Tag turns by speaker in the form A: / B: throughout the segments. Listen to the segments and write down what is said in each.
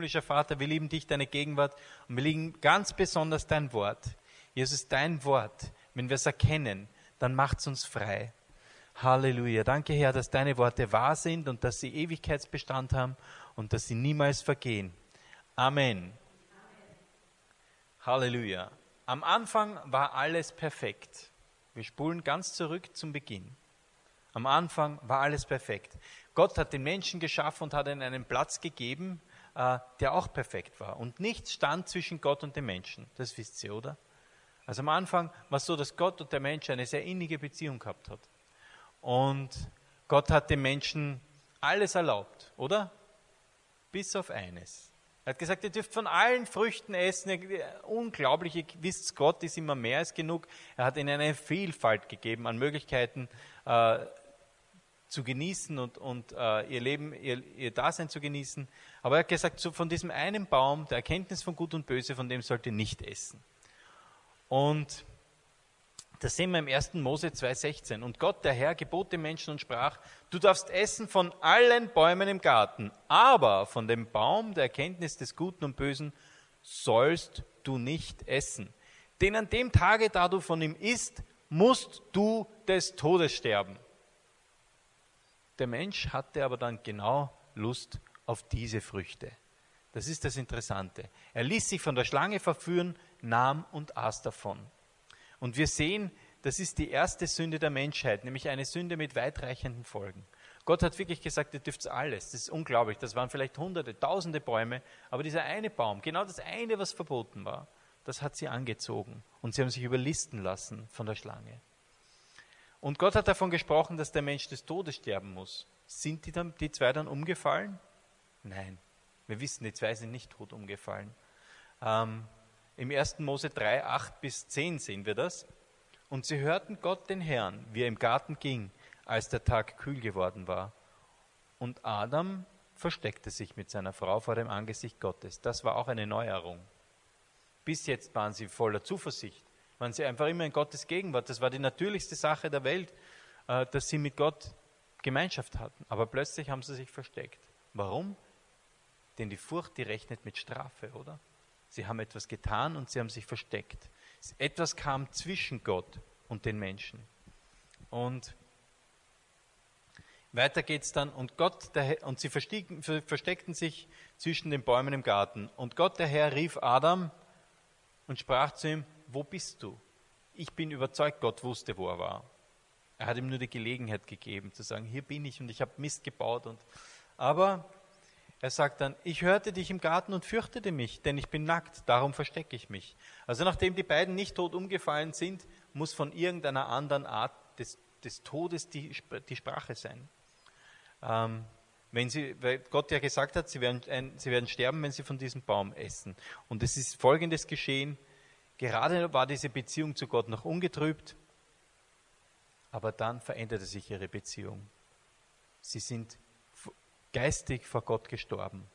A: himmlischer Vater, wir lieben dich, deine Gegenwart und wir lieben ganz besonders dein Wort. Jesus, dein Wort, wenn wir es erkennen, dann macht es uns frei. Halleluja. Danke, Herr, dass deine Worte wahr sind und dass sie Ewigkeitsbestand haben und dass sie niemals vergehen. Amen. Halleluja. Am Anfang war alles perfekt. Wir spulen ganz zurück zum Beginn. Am Anfang war alles perfekt. Gott hat den Menschen geschaffen und hat ihnen einen Platz gegeben, der auch perfekt war. Und nichts stand zwischen Gott und dem Menschen. Das wisst ihr, oder? Also am Anfang war es so, dass Gott und der Mensch eine sehr innige Beziehung gehabt hat. Und Gott hat dem Menschen alles erlaubt, oder? Bis auf eines. Er hat gesagt, ihr dürft von allen Früchten essen. Unglaublich, ihr wisst, Gott ist immer mehr als genug. Er hat ihnen eine Vielfalt gegeben an Möglichkeiten äh, zu genießen und, und äh, ihr Leben, ihr, ihr Dasein zu genießen. Aber er hat gesagt, so von diesem einen Baum, der Erkenntnis von Gut und Böse, von dem sollt ihr nicht essen. Und das sehen wir im 1. Mose 2,16. Und Gott, der Herr, gebot dem Menschen und sprach, du darfst essen von allen Bäumen im Garten, aber von dem Baum der Erkenntnis des Guten und Bösen sollst du nicht essen. Denn an dem Tage, da du von ihm isst, musst du des Todes sterben. Der Mensch hatte aber dann genau Lust auf diese Früchte. Das ist das Interessante. Er ließ sich von der Schlange verführen, nahm und aß davon. Und wir sehen, das ist die erste Sünde der Menschheit, nämlich eine Sünde mit weitreichenden Folgen. Gott hat wirklich gesagt, ihr dürft alles. Das ist unglaublich. Das waren vielleicht hunderte, tausende Bäume, aber dieser eine Baum, genau das eine, was verboten war, das hat sie angezogen und sie haben sich überlisten lassen von der Schlange. Und Gott hat davon gesprochen, dass der Mensch des Todes sterben muss. Sind die, dann, die zwei dann umgefallen? Nein. Wir wissen, die zwei sind nicht tot umgefallen. Ähm, im 1. Mose 3, 8 bis 10 sehen wir das. Und sie hörten Gott den Herrn, wie er im Garten ging, als der Tag kühl geworden war. Und Adam versteckte sich mit seiner Frau vor dem Angesicht Gottes. Das war auch eine Neuerung. Bis jetzt waren sie voller Zuversicht, waren sie einfach immer in Gottes Gegenwart. Das war die natürlichste Sache der Welt, äh, dass sie mit Gott Gemeinschaft hatten. Aber plötzlich haben sie sich versteckt. Warum? Denn die Furcht, die rechnet mit Strafe, oder? Sie haben etwas getan und sie haben sich versteckt. Etwas kam zwischen Gott und den Menschen. Und weiter geht es dann, und Gott, der, und sie versteckten sich zwischen den Bäumen im Garten. Und Gott, der Herr, rief Adam und sprach zu ihm, wo bist du? Ich bin überzeugt, Gott wusste, wo er war. Er hat ihm nur die Gelegenheit gegeben, zu sagen, hier bin ich und ich habe Mist gebaut. Und, aber er sagt dann, ich hörte dich im Garten und fürchtete mich, denn ich bin nackt, darum verstecke ich mich. Also nachdem die beiden nicht tot umgefallen sind, muss von irgendeiner anderen Art des, des Todes die, die Sprache sein. Ähm, wenn sie, weil Gott ja gesagt hat, sie werden, ein, sie werden sterben, wenn sie von diesem Baum essen. Und es ist Folgendes geschehen. Gerade war diese Beziehung zu Gott noch ungetrübt, aber dann veränderte sich ihre Beziehung. Sie sind geistig vor Gott gestorben.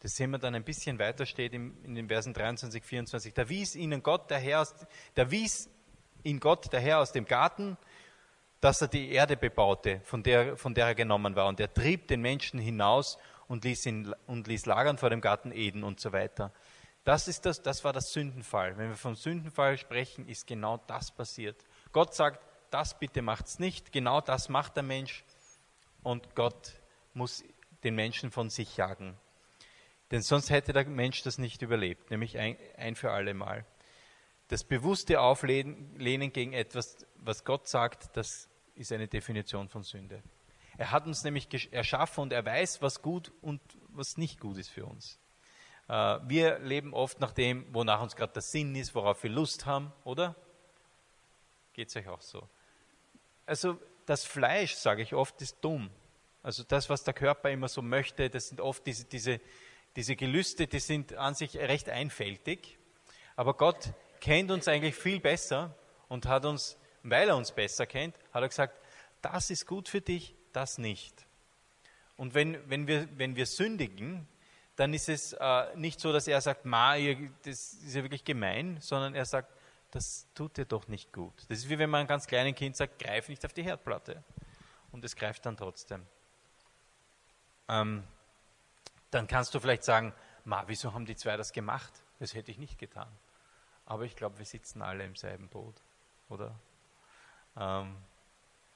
A: Das sehen wir dann ein bisschen weiter steht in den Versen 23, 24. Da wies ihnen Gott, der Herr, aus, da wies ihn Gott, der Herr, aus dem Garten, dass er die Erde bebaute, von der, von der er genommen war. Und er trieb den Menschen hinaus und ließ, ihn, und ließ lagern vor dem Garten Eden und so weiter. Das, ist das, das war das Sündenfall. Wenn wir vom Sündenfall sprechen, ist genau das passiert. Gott sagt, das bitte macht's nicht. Genau das macht der Mensch. Und Gott muss den Menschen von sich jagen. Denn sonst hätte der Mensch das nicht überlebt, nämlich ein, ein für alle Mal. Das bewusste Auflehnen gegen etwas, was Gott sagt, das ist eine Definition von Sünde. Er hat uns nämlich erschaffen und er weiß, was gut und was nicht gut ist für uns. Äh, wir leben oft nach dem, wonach uns gerade der Sinn ist, worauf wir Lust haben, oder? Geht es euch auch so? Also das Fleisch, sage ich oft, ist dumm. Also das, was der Körper immer so möchte, das sind oft diese, diese, diese Gelüste, die sind an sich recht einfältig. Aber Gott kennt uns eigentlich viel besser und hat uns, weil er uns besser kennt, hat er gesagt, das ist gut für dich, das nicht. Und wenn, wenn, wir, wenn wir sündigen, dann ist es äh, nicht so, dass er sagt, Ma, das ist ja wirklich gemein, sondern er sagt, das tut dir doch nicht gut. Das ist wie wenn man einem ganz kleinen Kind sagt, greif nicht auf die Herdplatte. Und es greift dann trotzdem ähm, dann kannst du vielleicht sagen, ma, wieso haben die zwei das gemacht? Das hätte ich nicht getan. Aber ich glaube, wir sitzen alle im selben Boot, oder? Ähm,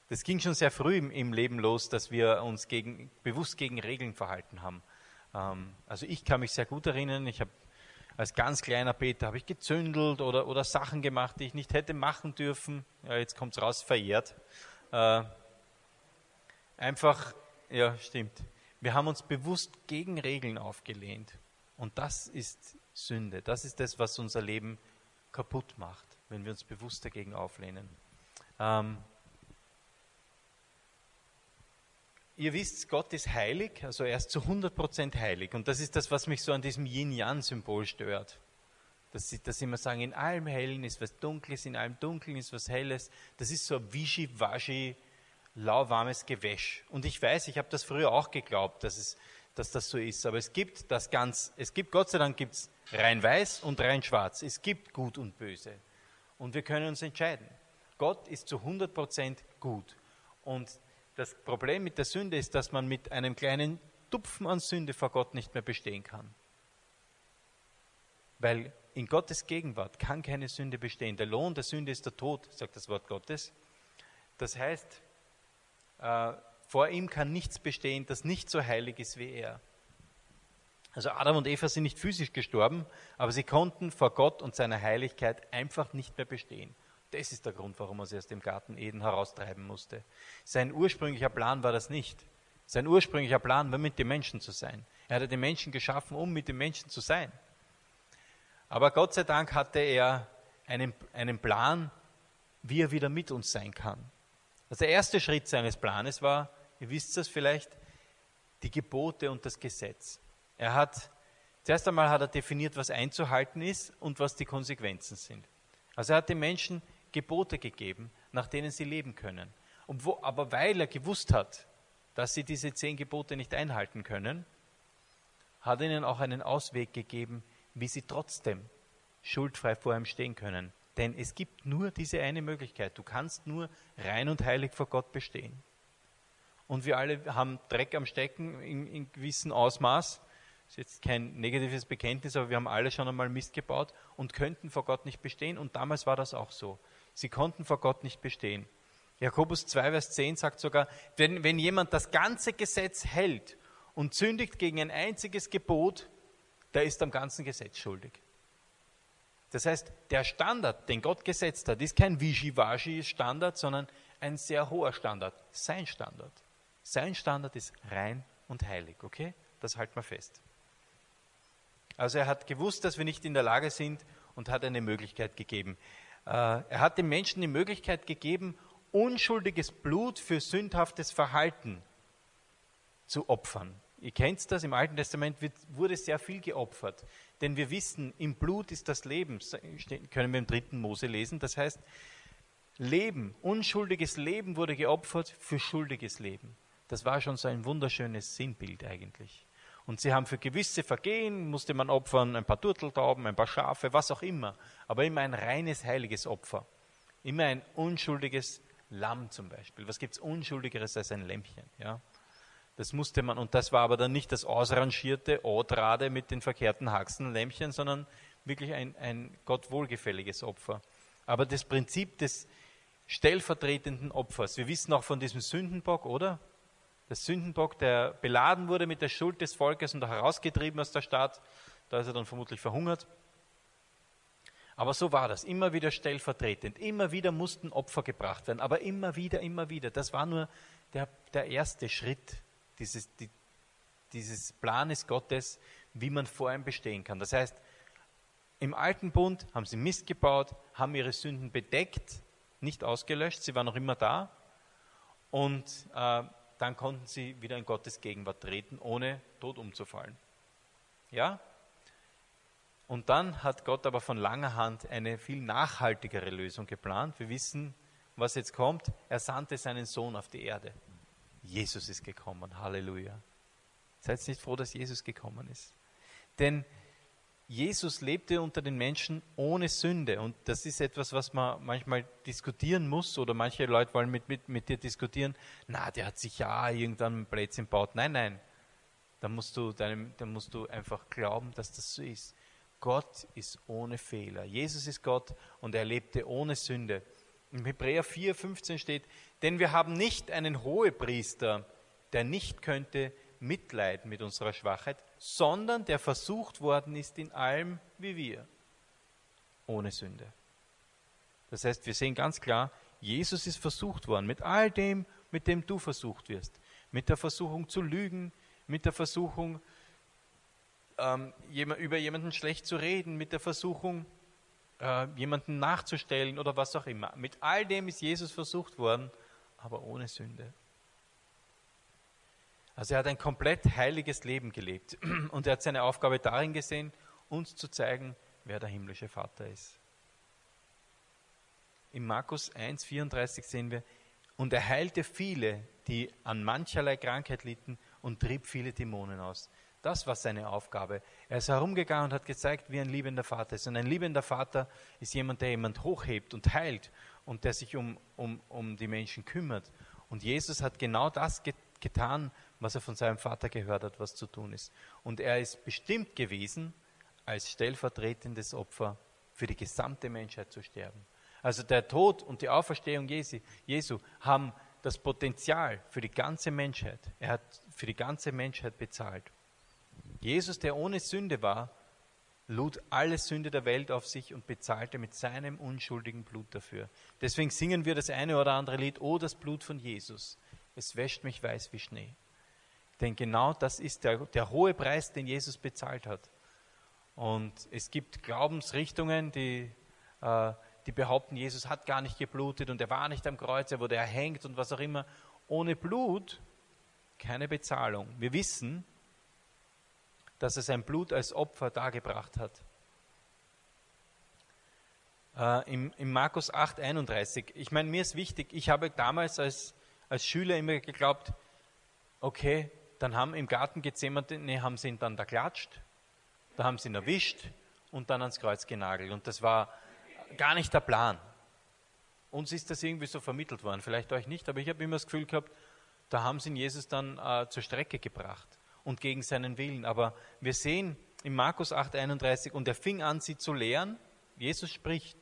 A: das ging schon sehr früh im, im, Leben los, dass wir uns gegen, bewusst gegen Regeln verhalten haben. Ähm, also ich kann mich sehr gut erinnern, ich habe als ganz kleiner Peter habe ich gezündelt oder, oder Sachen gemacht, die ich nicht hätte machen dürfen. Ja, jetzt kommt es raus, verjährt. Äh, einfach, ja, stimmt. Wir haben uns bewusst gegen Regeln aufgelehnt. Und das ist Sünde. Das ist das, was unser Leben kaputt macht, wenn wir uns bewusst dagegen auflehnen. Ähm, ihr wisst, Gott ist heilig, also er ist zu 100% heilig. Und das ist das, was mich so an diesem Yin-Yang-Symbol stört. Dass sie das immer sagen, in allem Hellen ist was Dunkles, in allem Dunklen ist was Helles. Das ist so ein Wischi-Waschi, lauwarmes Gewäsch. Und ich weiß, ich habe das früher auch geglaubt, dass, es, dass das so ist. Aber es gibt das ganz, es gibt, Gott sei Dank gibt es rein weiß und rein schwarz. Es gibt gut und böse. Und wir können uns entscheiden. Gott ist zu 100% gut. Und das Problem mit der Sünde ist, dass man mit einem kleinen Tupfen an Sünde vor Gott nicht mehr bestehen kann. Weil in Gottes Gegenwart kann keine Sünde bestehen. Der Lohn der Sünde ist der Tod, sagt das Wort Gottes. Das heißt, vor ihm kann nichts bestehen, das nicht so heilig ist wie er. Also Adam und Eva sind nicht physisch gestorben, aber sie konnten vor Gott und seiner Heiligkeit einfach nicht mehr bestehen. Das ist der Grund, warum er sie aus dem Garten Eden heraustreiben musste. Sein ursprünglicher Plan war das nicht. Sein ursprünglicher Plan war, mit den Menschen zu sein. Er hatte den Menschen geschaffen, um mit den Menschen zu sein. Aber Gott sei Dank hatte er einen, einen Plan, wie er wieder mit uns sein kann. Also der erste Schritt seines Planes war, ihr wisst das vielleicht, die Gebote und das Gesetz. Er hat, zuerst einmal hat er definiert, was einzuhalten ist und was die Konsequenzen sind. Also er hat den Menschen Gebote gegeben, nach denen sie leben können. Wo, aber weil er gewusst hat, dass sie diese zehn Gebote nicht einhalten können, hat er ihnen auch einen Ausweg gegeben, wie sie trotzdem schuldfrei vor ihm stehen können. Denn es gibt nur diese eine Möglichkeit. Du kannst nur rein und heilig vor Gott bestehen. Und wir alle haben Dreck am Stecken in, in gewissem Ausmaß. Das ist jetzt kein negatives Bekenntnis, aber wir haben alle schon einmal Mist gebaut und könnten vor Gott nicht bestehen. Und damals war das auch so. Sie konnten vor Gott nicht bestehen. Jakobus 2, Vers 10 sagt sogar, wenn, wenn jemand das ganze Gesetz hält und sündigt gegen ein einziges Gebot, der ist am ganzen Gesetz schuldig. Das heißt, der Standard, den Gott gesetzt hat, ist kein Wischiwaschi-Standard, sondern ein sehr hoher Standard. Sein Standard. Sein Standard ist rein und heilig, okay? Das halten wir fest. Also er hat gewusst, dass wir nicht in der Lage sind und hat eine Möglichkeit gegeben. Äh, er hat den Menschen die Möglichkeit gegeben, unschuldiges Blut für sündhaftes Verhalten zu opfern. Ihr kennt das, im Alten Testament wird, wurde sehr viel geopfert. Denn wir wissen, im Blut ist das Leben, können wir im dritten Mose lesen. Das heißt, Leben, unschuldiges Leben wurde geopfert für schuldiges Leben. Das war schon so ein wunderschönes Sinnbild eigentlich. Und sie haben für gewisse Vergehen, musste man opfern, ein paar Turteltauben, ein paar Schafe, was auch immer. Aber immer ein reines, heiliges Opfer. Immer ein unschuldiges Lamm zum Beispiel. Was gibt es Unschuldigeres als ein Lämpchen? Ja? Das musste man, und das war aber dann nicht das ausrangierte Odrade mit den verkehrten Haxenlämpchen, sondern wirklich ein, ein Gott Opfer. Aber das Prinzip des stellvertretenden Opfers, wir wissen auch von diesem Sündenbock, oder? der Sündenbock, der beladen wurde mit der Schuld des Volkes und herausgetrieben aus der Stadt. Da ist er dann vermutlich verhungert. Aber so war das, immer wieder stellvertretend. Immer wieder mussten Opfer gebracht werden, aber immer wieder, immer wieder. Das war nur der, der erste Schritt dieses, die, dieses Planes Gottes, wie man vor ihm bestehen kann. Das heißt, im alten Bund haben sie Mist gebaut, haben ihre Sünden bedeckt, nicht ausgelöscht, sie waren noch immer da. Und äh, dann konnten sie wieder in Gottes Gegenwart treten, ohne tot umzufallen. Ja? Und dann hat Gott aber von langer Hand eine viel nachhaltigere Lösung geplant. Wir wissen, was jetzt kommt. Er sandte seinen Sohn auf die Erde. Jesus ist gekommen. Halleluja. Seid nicht froh, dass Jesus gekommen ist. Denn Jesus lebte unter den Menschen ohne Sünde. Und das ist etwas, was man manchmal diskutieren muss oder manche Leute wollen mit, mit, mit dir diskutieren. Na, der hat sich ja irgendwann Plätzchen gebaut. Nein, nein. dann musst du, deinem, dann musst du einfach glauben, dass das so ist. Gott ist ohne Fehler. Jesus ist Gott und er lebte ohne Sünde. Im Hebräer 4, 15 steht, denn wir haben nicht einen Hohepriester, der nicht könnte mitleiden mit unserer Schwachheit, sondern der versucht worden ist in allem wie wir, ohne Sünde. Das heißt, wir sehen ganz klar, Jesus ist versucht worden mit all dem, mit dem du versucht wirst. Mit der Versuchung zu lügen, mit der Versuchung, ähm, über jemanden schlecht zu reden, mit der Versuchung, äh, jemanden nachzustellen oder was auch immer. Mit all dem ist Jesus versucht worden, aber ohne Sünde. Also er hat ein komplett heiliges Leben gelebt und er hat seine Aufgabe darin gesehen, uns zu zeigen, wer der himmlische Vater ist. In Markus 1,34 sehen wir, und er heilte viele, die an mancherlei Krankheit litten und trieb viele Dämonen aus. Das war seine Aufgabe. Er ist herumgegangen und hat gezeigt, wie ein liebender Vater ist. Und ein liebender Vater ist jemand, der jemand hochhebt und heilt und der sich um, um, um die Menschen kümmert. Und Jesus hat genau das getan, was er von seinem Vater gehört hat, was zu tun ist. Und er ist bestimmt gewesen, als stellvertretendes Opfer für die gesamte Menschheit zu sterben. Also der Tod und die Auferstehung Jesu haben das Potenzial für die ganze Menschheit. Er hat für die ganze Menschheit bezahlt. Jesus, der ohne Sünde war, lud alle Sünde der Welt auf sich und bezahlte mit seinem unschuldigen Blut dafür. Deswegen singen wir das eine oder andere Lied, Oh, das Blut von Jesus. Es wäscht mich weiß wie Schnee. Denn genau das ist der, der hohe Preis, den Jesus bezahlt hat. Und es gibt Glaubensrichtungen, die, äh, die behaupten, Jesus hat gar nicht geblutet und er war nicht am Kreuz, er wurde erhängt und was auch immer. Ohne Blut keine Bezahlung. Wir wissen, dass er sein Blut als Opfer dargebracht hat. Äh, im, Im Markus 8, 31. Ich meine, mir ist wichtig, ich habe damals als, als Schüler immer geglaubt, okay, dann haben im Garten Gethsemane, haben sie ihn dann da klatscht, da haben sie ihn erwischt und dann ans Kreuz genagelt. Und das war gar nicht der Plan. Uns ist das irgendwie so vermittelt worden, vielleicht euch nicht, aber ich habe immer das Gefühl gehabt, da haben sie ihn Jesus dann äh, zur Strecke gebracht und gegen seinen Willen. Aber wir sehen in Markus 8,31, und er fing an, sie zu lehren. Jesus spricht.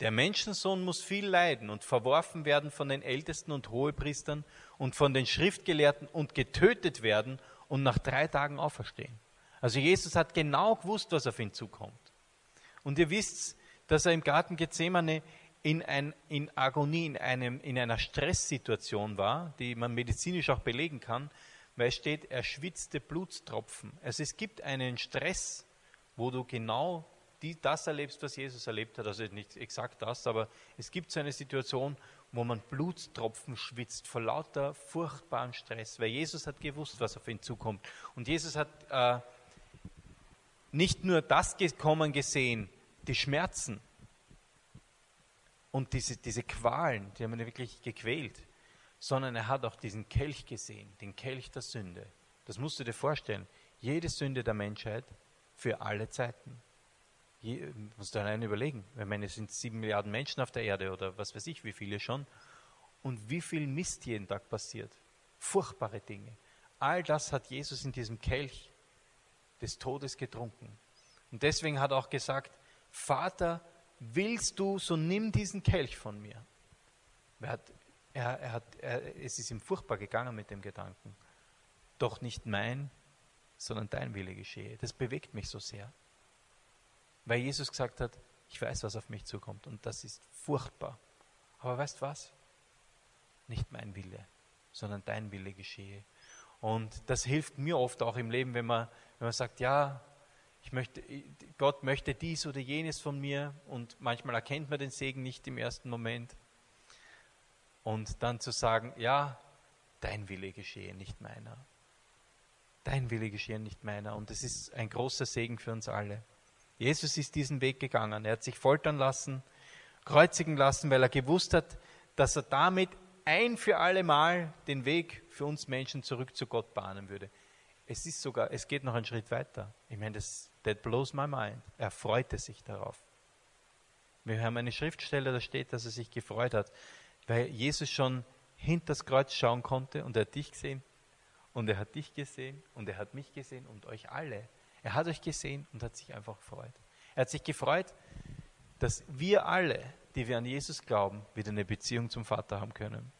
A: Der Menschensohn muss viel leiden und verworfen werden von den Ältesten und Hohepriestern und von den Schriftgelehrten und getötet werden und nach drei Tagen auferstehen. Also Jesus hat genau gewusst, was auf ihn zukommt. Und ihr wisst, dass er im Garten Gethsemane in, ein, in Agonie, in, einem, in einer Stresssituation war, die man medizinisch auch belegen kann, weil es steht, er schwitzte Blutstropfen. Also es gibt einen Stress, wo du genau die, das erlebst, was Jesus erlebt hat. Also nicht exakt das, aber es gibt so eine Situation, wo man Blutstropfen schwitzt vor lauter furchtbaren Stress, weil Jesus hat gewusst, was auf ihn zukommt. Und Jesus hat äh, nicht nur das kommen gesehen, die Schmerzen und diese, diese Qualen, die haben ihn wirklich gequält, sondern er hat auch diesen Kelch gesehen, den Kelch der Sünde. Das musst du dir vorstellen. Jede Sünde der Menschheit für alle Zeiten. Je, musst du allein überlegen. Ich meine, es sind sieben Milliarden Menschen auf der Erde oder was weiß ich, wie viele schon. Und wie viel Mist jeden Tag passiert. Furchtbare Dinge. All das hat Jesus in diesem Kelch des Todes getrunken. Und deswegen hat er auch gesagt, Vater, willst du, so nimm diesen Kelch von mir. Er hat, er, er hat, er, es ist ihm furchtbar gegangen mit dem Gedanken. Doch nicht mein, sondern dein Wille geschehe. Das bewegt mich so sehr. Weil Jesus gesagt hat, ich weiß, was auf mich zukommt und das ist furchtbar. Aber weißt was? Nicht mein Wille, sondern dein Wille geschehe. Und das hilft mir oft auch im Leben, wenn man, wenn man sagt, ja, ich möchte, Gott möchte dies oder jenes von mir und manchmal erkennt man den Segen nicht im ersten Moment. Und dann zu sagen, ja, dein Wille geschehe, nicht meiner. Dein Wille geschehe, nicht meiner. Und das ist ein großer Segen für uns alle. Jesus ist diesen Weg gegangen. Er hat sich foltern lassen, kreuzigen lassen, weil er gewusst hat, dass er damit ein für alle Mal den Weg für uns Menschen zurück zu Gott bahnen würde. Es ist sogar, es geht noch einen Schritt weiter. Ich meine, das that blows my mind. Er freute sich darauf. Wir haben eine Schriftstelle, da steht, dass er sich gefreut hat, weil Jesus schon hinter das Kreuz schauen konnte und er hat dich gesehen und er hat dich gesehen und er hat mich gesehen und euch alle. Er hat euch gesehen und hat sich einfach gefreut. Er hat sich gefreut, dass wir alle, die wir an Jesus glauben, wieder eine Beziehung zum Vater haben können.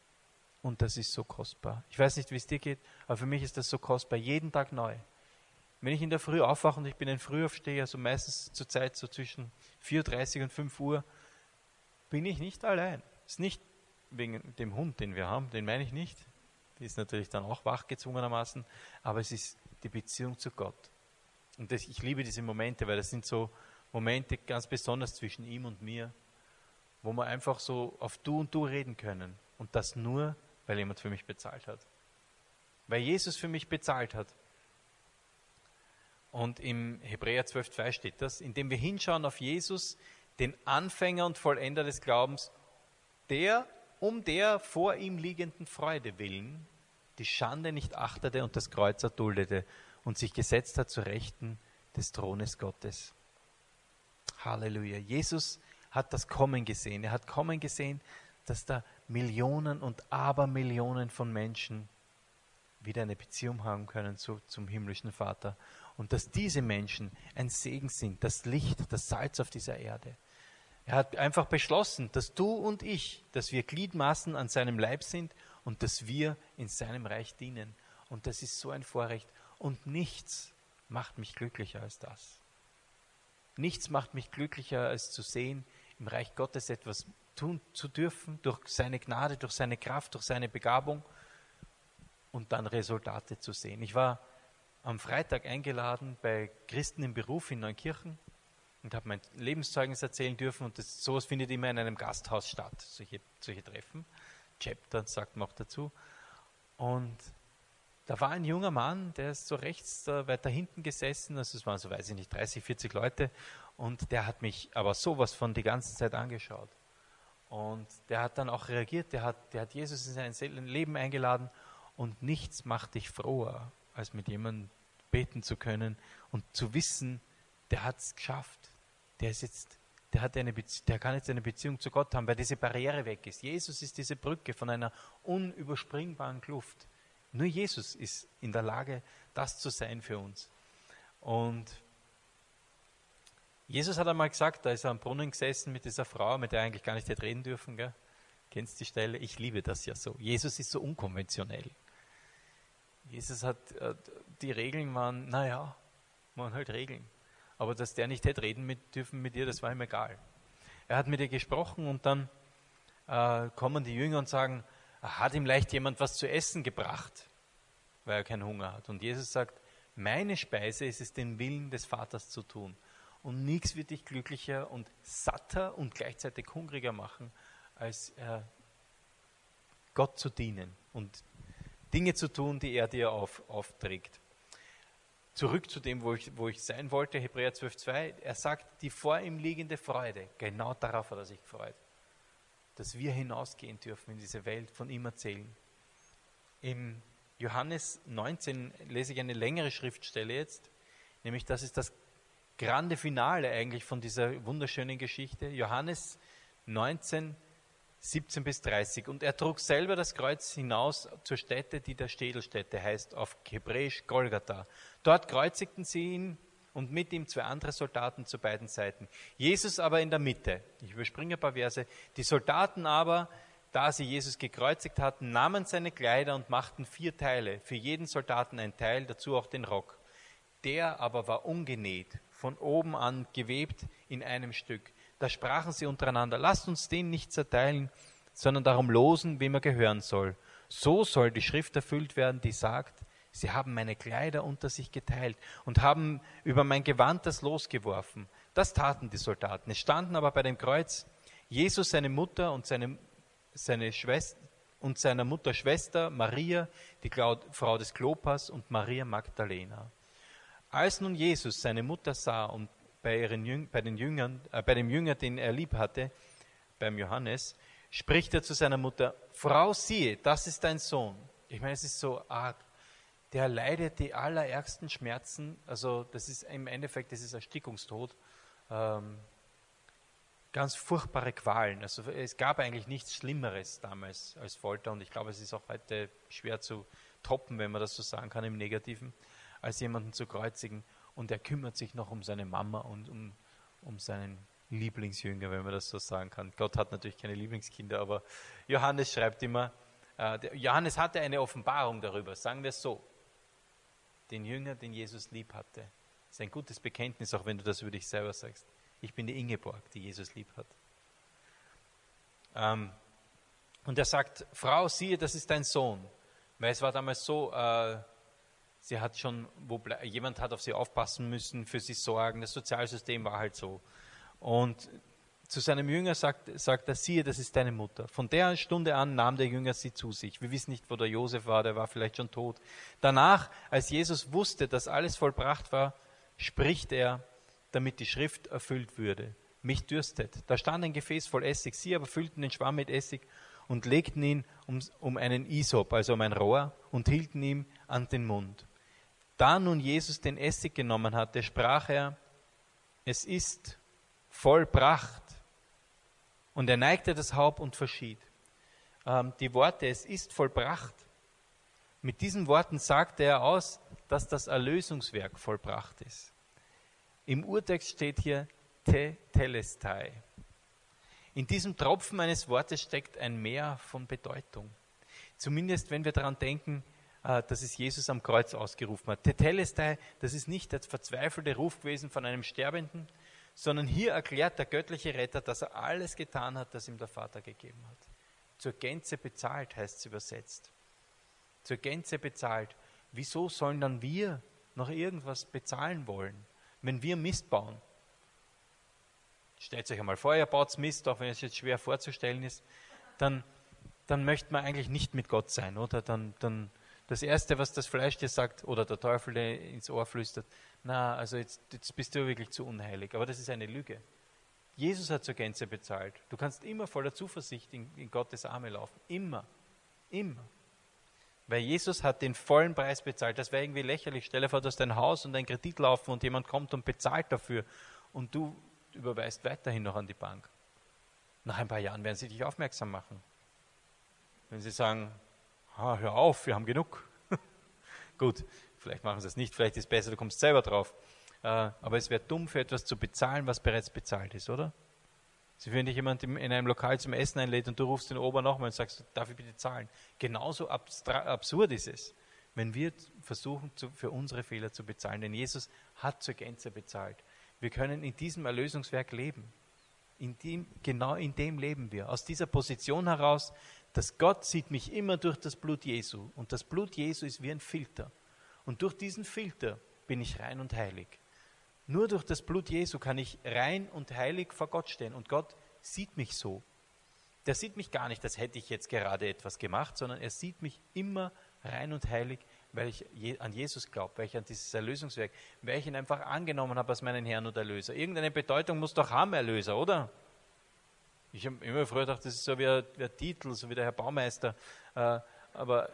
A: Und das ist so kostbar. Ich weiß nicht, wie es dir geht, aber für mich ist das so kostbar, jeden Tag neu. Wenn ich in der Früh aufwache und ich bin ein Frühaufsteher, so meistens zur Zeit so zwischen 4.30 Uhr und 5 Uhr, bin ich nicht allein. Es ist nicht wegen dem Hund, den wir haben, den meine ich nicht. Die ist natürlich dann auch wach gezwungenermaßen, aber es ist die Beziehung zu Gott. Und das, ich liebe diese Momente, weil das sind so Momente ganz besonders zwischen ihm und mir, wo wir einfach so auf Du und Du reden können. Und das nur, weil jemand für mich bezahlt hat. Weil Jesus für mich bezahlt hat. Und im Hebräer 12,2 steht das, indem wir hinschauen auf Jesus, den Anfänger und Vollender des Glaubens, der um der vor ihm liegenden Freude willen die Schande nicht achtete und das Kreuz erduldete und sich gesetzt hat zu Rechten des Thrones Gottes. Halleluja. Jesus hat das Kommen gesehen. Er hat kommen gesehen, dass da Millionen und Abermillionen von Menschen wieder eine Beziehung haben können zu, zum himmlischen Vater. Und dass diese Menschen ein Segen sind, das Licht, das Salz auf dieser Erde. Er hat einfach beschlossen, dass du und ich, dass wir Gliedmaßen an seinem Leib sind und dass wir in seinem Reich dienen. Und das ist so ein Vorrecht. Und nichts macht mich glücklicher als das. Nichts macht mich glücklicher als zu sehen, im Reich Gottes etwas tun zu dürfen, durch seine Gnade, durch seine Kraft, durch seine Begabung und dann Resultate zu sehen. Ich war am Freitag eingeladen bei Christen im Beruf in Neunkirchen und habe mein Lebenszeugnis erzählen dürfen und das, sowas findet immer in einem Gasthaus statt, solche, solche Treffen. Chapter sagt man auch dazu. Und da war ein junger Mann, der ist so rechts da weiter hinten gesessen, also es waren so, weiß ich nicht, 30, 40 Leute und der hat mich aber sowas von die ganze Zeit angeschaut. Und der hat dann auch reagiert, der hat, der hat Jesus in sein Leben eingeladen und nichts macht dich froher, als mit jemandem beten zu können und zu wissen, der hat es geschafft. Der ist jetzt, der hat eine der kann jetzt eine Beziehung zu Gott haben, weil diese Barriere weg ist. Jesus ist diese Brücke von einer unüberspringbaren Kluft. Nur Jesus ist in der Lage, das zu sein für uns. Und Jesus hat einmal gesagt, da ist er am Brunnen gesessen mit dieser Frau, mit der er eigentlich gar nicht hätte reden dürfen. Gell? Kennst die Stelle? Ich liebe das ja so. Jesus ist so unkonventionell. Jesus hat, äh, die Regeln waren, naja, waren halt Regeln. Aber dass der nicht hätte reden mit, dürfen mit ihr, das war ihm egal. Er hat mit ihr gesprochen und dann äh, kommen die Jünger und sagen, hat ihm leicht jemand was zu essen gebracht, weil er keinen Hunger hat. Und Jesus sagt, meine Speise ist es, den Willen des Vaters zu tun. Und nichts wird dich glücklicher und satter und gleichzeitig hungriger machen, als äh, Gott zu dienen und Dinge zu tun, die er dir auf, aufträgt. Zurück zu dem, wo ich, wo ich sein wollte, Hebräer 12,2. Er sagt, die vor ihm liegende Freude, genau darauf hat er sich gefreut dass wir hinausgehen dürfen in diese Welt, von ihm erzählen. Im Johannes 19 lese ich eine längere Schriftstelle jetzt, nämlich das ist das grande Finale eigentlich von dieser wunderschönen Geschichte. Johannes 19, 17 bis 30. Und er trug selber das Kreuz hinaus zur Stätte, die der Städelstätte heißt, auf Hebräisch Golgatha. Dort kreuzigten sie ihn und mit ihm zwei andere Soldaten zu beiden Seiten. Jesus aber in der Mitte. Ich überspringe ein paar Verse. Die Soldaten aber, da sie Jesus gekreuzigt hatten, nahmen seine Kleider und machten vier Teile, für jeden Soldaten ein Teil, dazu auch den Rock. Der aber war ungenäht, von oben an gewebt in einem Stück. Da sprachen sie untereinander, lasst uns den nicht zerteilen, sondern darum losen, wem er gehören soll. So soll die Schrift erfüllt werden, die sagt, Sie haben meine Kleider unter sich geteilt und haben über mein Gewand das losgeworfen. Das taten die Soldaten. Es standen aber bei dem Kreuz Jesus, seine Mutter und seine, seine Schwester und seiner Mutter Schwester Maria, die Frau des Klopas und Maria Magdalena. Als nun Jesus seine Mutter sah und bei, ihren, bei, den Jüngern, äh, bei dem Jünger, den er lieb hatte, beim Johannes, spricht er zu seiner Mutter, Frau, siehe, das ist dein Sohn. Ich meine, es ist so arg der leidet die allerärgsten Schmerzen. Also das ist im Endeffekt, das ist Erstickungstod. Ähm, ganz furchtbare Qualen. Also es gab eigentlich nichts Schlimmeres damals als Folter und ich glaube, es ist auch heute schwer zu, toppen, wenn man das so sagen kann im Negativen, als jemanden zu kreuzigen. Und er kümmert sich noch um seine Mama und um, um seinen Lieblingsjünger, wenn man das so sagen kann. Gott hat natürlich keine Lieblingskinder, aber Johannes schreibt immer, äh, Johannes hatte eine Offenbarung darüber, sagen wir es so, den Jünger, den Jesus lieb hatte. Das ist ein gutes Bekenntnis, auch wenn du das über dich selber sagst. Ich bin die Ingeborg, die Jesus lieb hat. Ähm, und er sagt, Frau, siehe, das ist dein Sohn. Weil es war damals so, äh, sie hat schon, wo, jemand hat auf sie aufpassen müssen, für sie sorgen, das Sozialsystem war halt so. Und zu seinem Jünger sagt, sagt er, siehe, das ist deine Mutter. Von der Stunde an nahm der Jünger sie zu sich. Wir wissen nicht, wo der Josef war, der war vielleicht schon tot. Danach, als Jesus wusste, dass alles vollbracht war, spricht er, damit die Schrift erfüllt würde. Mich dürstet. Da stand ein Gefäß voll Essig. Sie aber füllten den Schwamm mit Essig und legten ihn um, um einen Isop, also um ein Rohr, und hielten ihm an den Mund. Da nun Jesus den Essig genommen hatte, sprach er, es ist vollbracht. Und er neigte das Haupt und verschied. Ähm, die Worte, es ist vollbracht. Mit diesen Worten sagte er aus, dass das Erlösungswerk vollbracht ist. Im Urtext steht hier te telestai. In diesem Tropfen eines Wortes steckt ein Meer von Bedeutung. Zumindest wenn wir daran denken, dass es Jesus am Kreuz ausgerufen hat. Tetelestai, das ist nicht der verzweifelte Ruf gewesen von einem Sterbenden, sondern hier erklärt der göttliche Retter, dass er alles getan hat, das ihm der Vater gegeben hat. Zur Gänze bezahlt heißt es übersetzt. Zur Gänze bezahlt. Wieso sollen dann wir noch irgendwas bezahlen wollen, wenn wir Mist bauen? Stellt euch einmal vor, ihr baut Mist, auch wenn es jetzt schwer vorzustellen ist, dann, dann möchte man eigentlich nicht mit Gott sein, oder? Dann, dann das Erste, was das Fleisch dir sagt, oder der Teufel dir ins Ohr flüstert, na, also jetzt, jetzt bist du wirklich zu unheilig. Aber das ist eine Lüge. Jesus hat zur Gänze bezahlt. Du kannst immer voller Zuversicht in, in Gottes Arme laufen. Immer. Immer. Weil Jesus hat den vollen Preis bezahlt. Das wäre irgendwie lächerlich. Stell dir vor, du hast ein Haus und ein Kredit laufen und jemand kommt und bezahlt dafür und du überweist weiterhin noch an die Bank. Nach ein paar Jahren werden sie dich aufmerksam machen. Wenn sie sagen, ah, hör auf, wir haben genug. Gut, Vielleicht machen sie es nicht, vielleicht ist es besser, du kommst selber drauf. Äh, aber es wäre dumm, für etwas zu bezahlen, was bereits bezahlt ist, oder? Sie wenn dich jemand in einem Lokal zum Essen einlädt und du rufst den Ober nochmal und sagst, darf ich bitte zahlen? Genauso absurd ist es, wenn wir versuchen, für unsere Fehler zu bezahlen. Denn Jesus hat zur Gänze bezahlt. Wir können in diesem Erlösungswerk leben. In dem, genau in dem leben wir. Aus dieser Position heraus, dass Gott sieht mich immer durch das Blut Jesu. Und das Blut Jesu ist wie ein Filter. Und durch diesen Filter bin ich rein und heilig. Nur durch das Blut Jesu kann ich rein und heilig vor Gott stehen. Und Gott sieht mich so. Der sieht mich gar nicht, als hätte ich jetzt gerade etwas gemacht, sondern er sieht mich immer rein und heilig, weil ich an Jesus glaube, weil ich an dieses Erlösungswerk, weil ich ihn einfach angenommen habe als meinen Herrn und Erlöser. Irgendeine Bedeutung muss doch haben, Erlöser, oder? Ich habe immer früher gedacht, das ist so wie ein, wie ein Titel, so wie der Herr Baumeister. Äh, aber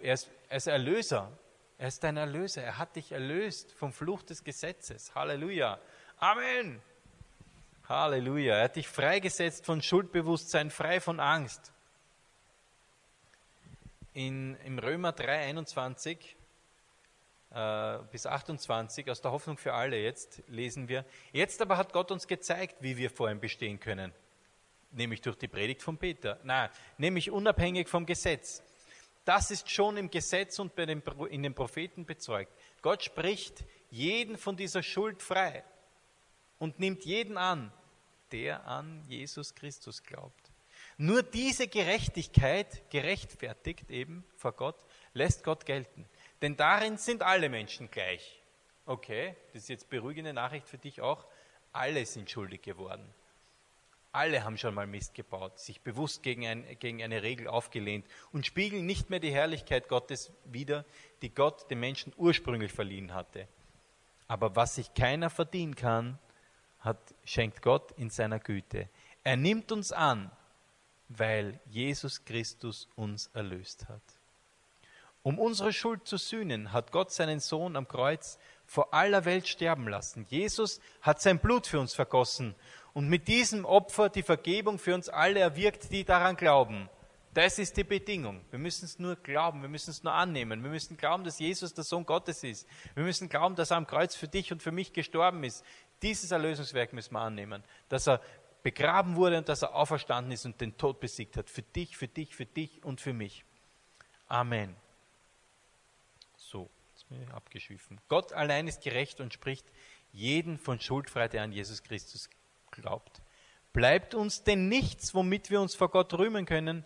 A: er, ist, er ist Erlöser. Er ist dein Erlöser. Er hat dich erlöst vom Fluch des Gesetzes. Halleluja. Amen. Halleluja. Er hat dich freigesetzt von Schuldbewusstsein, frei von Angst. In, Im Römer 3, 21 äh, bis 28 aus der Hoffnung für alle jetzt lesen wir, jetzt aber hat Gott uns gezeigt, wie wir vor ihm bestehen können. Nämlich durch die Predigt von Peter. Nein, nämlich unabhängig vom Gesetz. Das ist schon im Gesetz und in den Propheten bezeugt. Gott spricht jeden von dieser Schuld frei und nimmt jeden an, der an Jesus Christus glaubt. Nur diese Gerechtigkeit, gerechtfertigt eben vor Gott, lässt Gott gelten. Denn darin sind alle Menschen gleich. Okay, das ist jetzt beruhigende Nachricht für dich auch. Alle sind schuldig geworden. Alle haben schon mal Mist gebaut, sich bewusst gegen, ein, gegen, eine Regel aufgelehnt und spiegeln nicht mehr die Herrlichkeit Gottes wider, die Gott dem Menschen ursprünglich verliehen hatte. Aber was sich keiner verdienen kann, hat, schenkt Gott in seiner Güte. Er nimmt uns an, weil Jesus Christus uns erlöst hat. Um unsere Schuld zu sühnen, hat Gott seinen Sohn am Kreuz vor aller Welt sterben lassen. Jesus hat sein Blut für uns vergossen und mit diesem Opfer die Vergebung für uns alle erwirkt, die daran glauben. Das ist die Bedingung. Wir müssen es nur glauben, wir müssen es nur annehmen. Wir müssen glauben, dass Jesus der Sohn Gottes ist. Wir müssen glauben, dass er am Kreuz für dich und für mich gestorben ist. Dieses Erlösungswerk müssen wir annehmen. Dass er begraben wurde und dass er auferstanden ist und den Tod besiegt hat. Für dich, für dich, für dich und für mich. Amen. So, jetzt bin ich abgeschwiffen. Gott allein ist gerecht und spricht jeden von Schuld frei, der an Jesus Christus glaubt. Bleibt uns denn nichts, womit wir uns vor Gott rühmen können?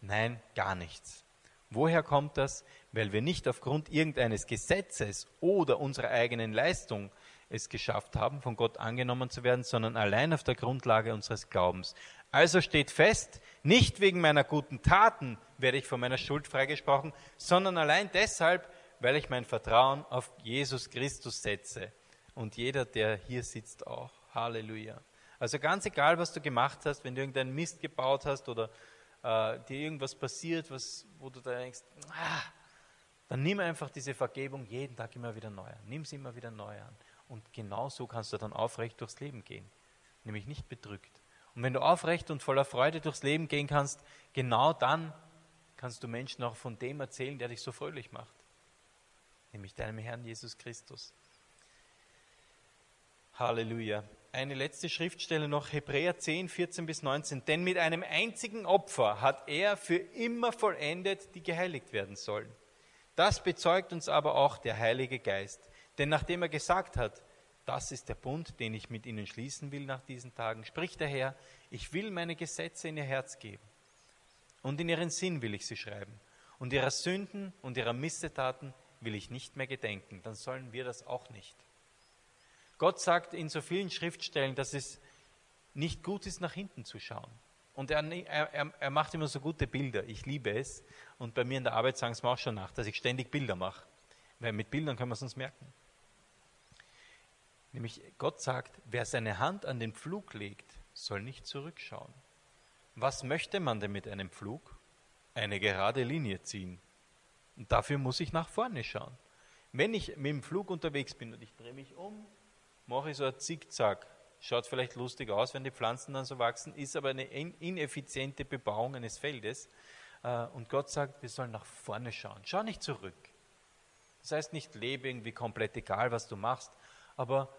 A: Nein, gar nichts. Woher kommt das? Weil wir nicht aufgrund irgendeines Gesetzes oder unserer eigenen Leistung es geschafft haben, von Gott angenommen zu werden, sondern allein auf der Grundlage unseres Glaubens. Also steht fest, nicht wegen meiner guten Taten werde ich von meiner Schuld freigesprochen, sondern allein deshalb, weil ich mein Vertrauen auf Jesus Christus setze. Und jeder, der hier sitzt, auch. Halleluja. Also ganz egal, was du gemacht hast, wenn du irgendeinen Mist gebaut hast oder äh, dir irgendwas passiert, was, wo du da denkst, ah, dann nimm einfach diese Vergebung jeden Tag immer wieder neu an. Nimm sie immer wieder neu an. Und genau so kannst du dann aufrecht durchs Leben gehen. Nämlich nicht bedrückt. Und wenn du aufrecht und voller Freude durchs Leben gehen kannst, genau dann kannst du Menschen auch von dem erzählen, der dich so fröhlich macht. Nämlich deinem Herrn Jesus Christus. Halleluja eine letzte Schriftstelle noch, Hebräer 10, 14 bis 19. Denn mit einem einzigen Opfer hat er für immer vollendet, die geheiligt werden sollen. Das bezeugt uns aber auch der Heilige Geist. Denn nachdem er gesagt hat, das ist der Bund, den ich mit ihnen schließen will nach diesen Tagen, spricht der Herr, ich will meine Gesetze in ihr Herz geben. Und in ihren Sinn will ich sie schreiben. Und ihrer Sünden und ihrer Missetaten will ich nicht mehr gedenken. Dann sollen wir das auch nicht. Gott sagt in so vielen Schriftstellen, dass es nicht gut ist, nach hinten zu schauen. Und er, er, er macht immer so gute Bilder. Ich liebe es. Und bei mir in der Arbeit sagen sie mir auch schon nach, dass ich ständig Bilder mache. Weil mit Bildern können wir es uns merken. Nämlich Gott sagt, wer seine Hand an den Pflug legt, soll nicht zurückschauen. Was möchte man denn mit einem Pflug? Eine gerade Linie ziehen. Und dafür muss ich nach vorne schauen. Wenn ich mit dem Flug unterwegs bin und ich drehe mich um mache ich so ein Zickzack. Schaut vielleicht lustig aus, wenn die Pflanzen dann so wachsen, ist aber eine ineffiziente Bebauung eines Feldes. Äh, und Gott sagt, wir sollen nach vorne schauen. Schau nicht zurück. Das heißt nicht, lebe irgendwie komplett egal, was du machst, aber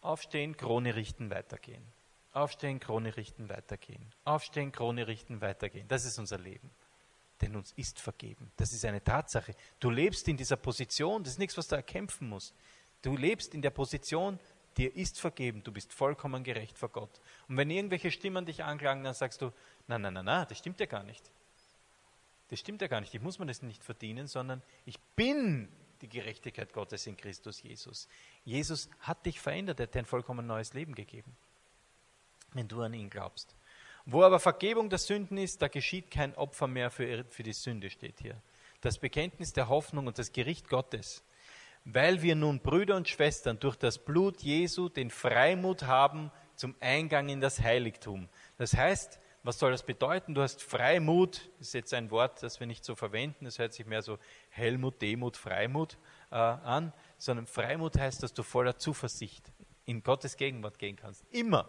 A: aufstehen, Krone richten, weitergehen. Aufstehen, Krone richten, weitergehen. Aufstehen, Krone richten, weitergehen. Das ist unser Leben. Denn uns ist vergeben. Das ist eine Tatsache. Du lebst in dieser Position, das ist nichts, was du erkämpfen musst. Du lebst in der Position, dir ist vergeben, du bist vollkommen gerecht vor Gott. Und wenn irgendwelche Stimmen dich anklagen, dann sagst du, nein, nein, nein, nein, das stimmt ja gar nicht. Das stimmt ja gar nicht. Ich muss mir das nicht verdienen, sondern ich bin die Gerechtigkeit Gottes in Christus Jesus. Jesus hat dich verändert, er hat dir ein vollkommen neues Leben gegeben, wenn du an ihn glaubst. Wo aber Vergebung der Sünden ist, da geschieht kein Opfer mehr für, für die Sünde, steht hier. Das Bekenntnis der Hoffnung und das Gericht Gottes weil wir nun Brüder und Schwestern durch das Blut Jesu den Freimut haben zum Eingang in das Heiligtum. Das heißt, was soll das bedeuten? Du hast Freimut, das ist jetzt ein Wort, das wir nicht so verwenden, das hört sich mehr so Helmut, Demut, Freimut äh, an, sondern Freimut heißt, dass du voller Zuversicht in Gottes Gegenwart gehen kannst. Immer.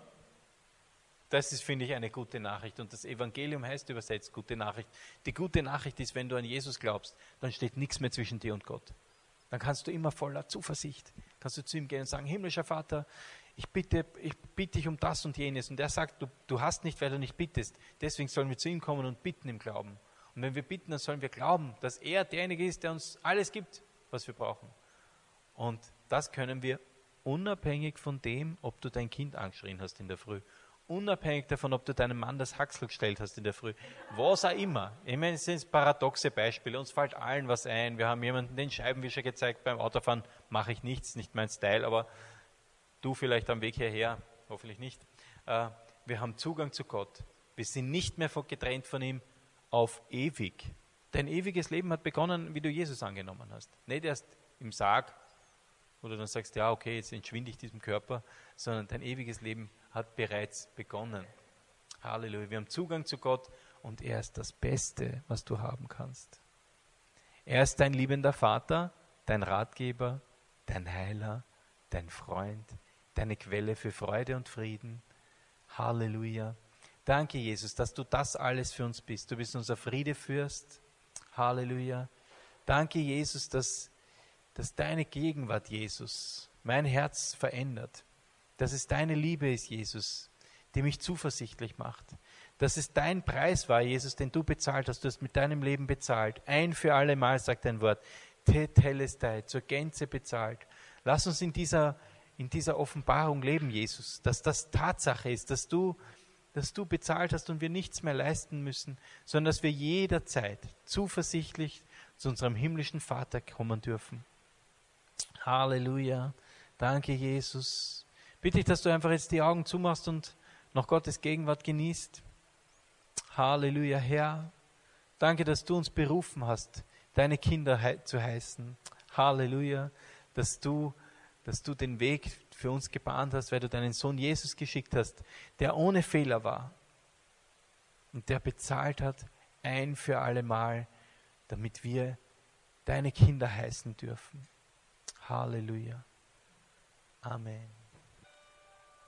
A: Das ist, finde ich, eine gute Nachricht. Und das Evangelium heißt übersetzt gute Nachricht. Die gute Nachricht ist, wenn du an Jesus glaubst, dann steht nichts mehr zwischen dir und Gott dann kannst du immer voller Zuversicht, kannst du zu ihm gehen und sagen, himmlischer Vater, ich bitte, ich bitte dich um das und jenes. Und er sagt, du, du hast nicht, weil du nicht bittest. Deswegen sollen wir zu ihm kommen und bitten im Glauben. Und wenn wir bitten, dann sollen wir glauben, dass er derjenige ist, der uns alles gibt, was wir brauchen. Und das können wir unabhängig von dem, ob du dein Kind angeschrien hast in der Früh unabhängig davon, ob du deinem Mann das Haxel gestellt hast in der Früh, was auch immer. Ich meine, es sind paradoxe Beispiele, uns fällt allen was ein. Wir haben jemanden den Scheibenwischer gezeigt beim Autofahren, mache ich nichts, nicht mein Style, aber du vielleicht am Weg hierher, hoffentlich nicht. Äh, wir haben Zugang zu Gott. Wir sind nicht mehr getrennt von ihm auf ewig. Dein ewiges Leben hat begonnen, wie du Jesus angenommen hast. Nicht erst im Sarg, wo du dann sagst, ja, okay, jetzt entschwinde ich diesem Körper, sondern dein ewiges Leben hat bereits begonnen. Halleluja. Wir haben Zugang zu Gott und er ist das Beste, was du haben kannst. Er ist dein liebender Vater, dein Ratgeber, dein Heiler, dein Freund, deine Quelle für Freude und Frieden. Halleluja. Danke, Jesus, dass du das alles für uns bist. Du bist unser Friedefürst. Halleluja. Danke, Jesus, dass, dass deine Gegenwart, Jesus, mein Herz verändert. Dass es deine Liebe ist, Jesus, die mich zuversichtlich macht. Dass es dein Preis war, Jesus, den du bezahlt hast. Du hast mit deinem Leben bezahlt. Ein für alle Mal, sagt dein Wort. Tetelestai, zur Gänze bezahlt. Lass uns in dieser, in dieser Offenbarung leben, Jesus, dass das Tatsache ist, dass du, dass du bezahlt hast und wir nichts mehr leisten müssen, sondern dass wir jederzeit zuversichtlich zu unserem himmlischen Vater kommen dürfen. Halleluja. Danke, Jesus. Bitte ich, dass du einfach jetzt die Augen zumachst und noch Gottes Gegenwart genießt. Halleluja, Herr. Danke, dass du uns berufen hast, deine Kinder zu heißen. Halleluja, dass du, dass du den Weg für uns gebahnt hast, weil du deinen Sohn Jesus geschickt hast, der ohne Fehler war und der bezahlt hat ein für alle Mal, damit wir deine Kinder heißen dürfen. Halleluja. Amen.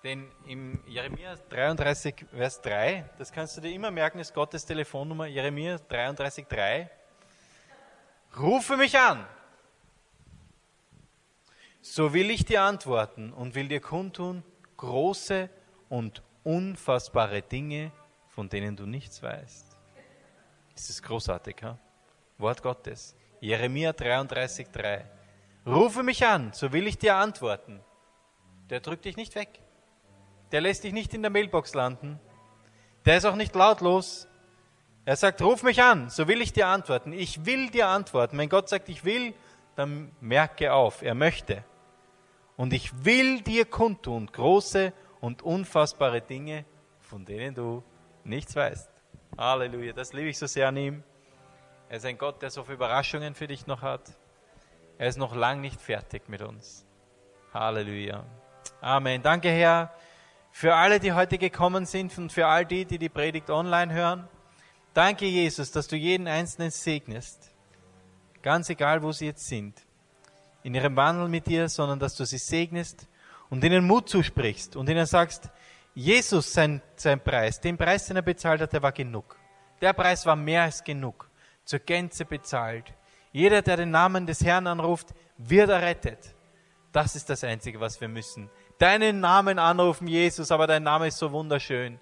A: Denn im Jeremia 33, Vers 3, das kannst du dir immer merken, ist Gottes Telefonnummer, Jeremia 33, 3. Rufe mich an, so will ich dir antworten und will dir kundtun große und unfassbare Dinge, von denen du nichts weißt. Das ist großartig, ha? Wort Gottes. Jeremia 33, 3. Rufe mich an, so will ich dir antworten. Der drückt dich nicht weg. Der lässt dich nicht in der Mailbox landen. Der ist auch nicht lautlos. Er sagt, ruf mich an, so will ich dir antworten. Ich will dir antworten. Wenn Gott sagt, ich will, dann merke auf, er möchte. Und ich will dir kundtun große und unfassbare Dinge, von denen du nichts weißt. Halleluja, das liebe ich so sehr an ihm. Er ist ein Gott, der so viele Überraschungen für dich noch hat. Er ist noch lang nicht fertig mit uns. Halleluja. Amen. Danke, Herr für alle, die heute gekommen sind und für all die, die die Predigt online hören. Danke, Jesus, dass du jeden Einzelnen segnest. Ganz egal, wo sie jetzt sind. In ihrem Wandel mit dir, sondern dass du sie segnest und ihnen Mut zusprichst und ihnen sagst, Jesus sein, sein Preis, den Preis, den er bezahlt hat, der war genug. Der Preis war mehr als genug. Zur Gänze bezahlt. Jeder, der den Namen des Herrn anruft, wird errettet. Das ist das Einzige, was wir müssen deinen Namen anrufen, Jesus, aber dein Name ist so wunderschön.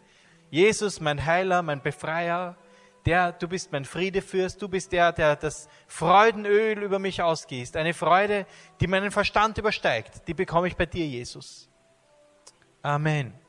A: Jesus, mein Heiler, mein Befreier, der, du bist mein Friedefürst, du bist der, der das Freudenöl über mich ausgießt. Eine Freude, die meinen Verstand übersteigt, die bekomme ich bei dir, Jesus. Amen.